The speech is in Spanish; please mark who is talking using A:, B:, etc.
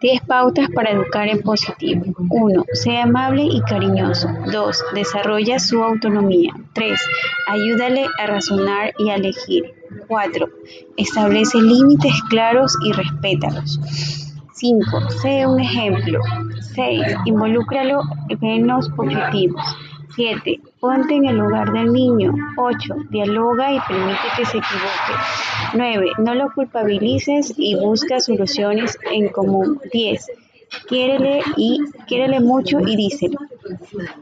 A: 10 pautas para educar en positivo. 1. Sea amable y cariñoso. 2. Desarrolla su autonomía. 3. Ayúdale a razonar y a elegir. 4. Establece límites claros y respétalos. 5. Sé un ejemplo. 6. Involúcralo en los objetivos. 7. Ponte en el lugar del niño. 8. Dialoga y permite que se equivoque. 9. No lo culpabilices y busca soluciones en común. 10. Quiérele y quiérele mucho y díselo.